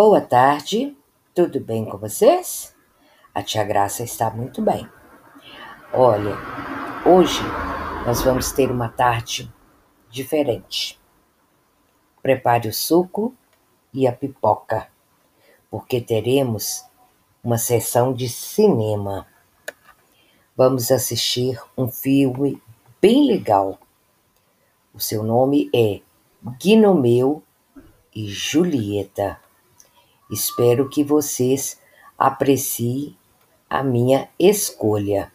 Boa tarde, tudo bem com vocês? A tia Graça está muito bem. Olha, hoje nós vamos ter uma tarde diferente. Prepare o suco e a pipoca, porque teremos uma sessão de cinema. Vamos assistir um filme bem legal. O seu nome é Gnomeu e Julieta. Espero que vocês apreciem a minha escolha.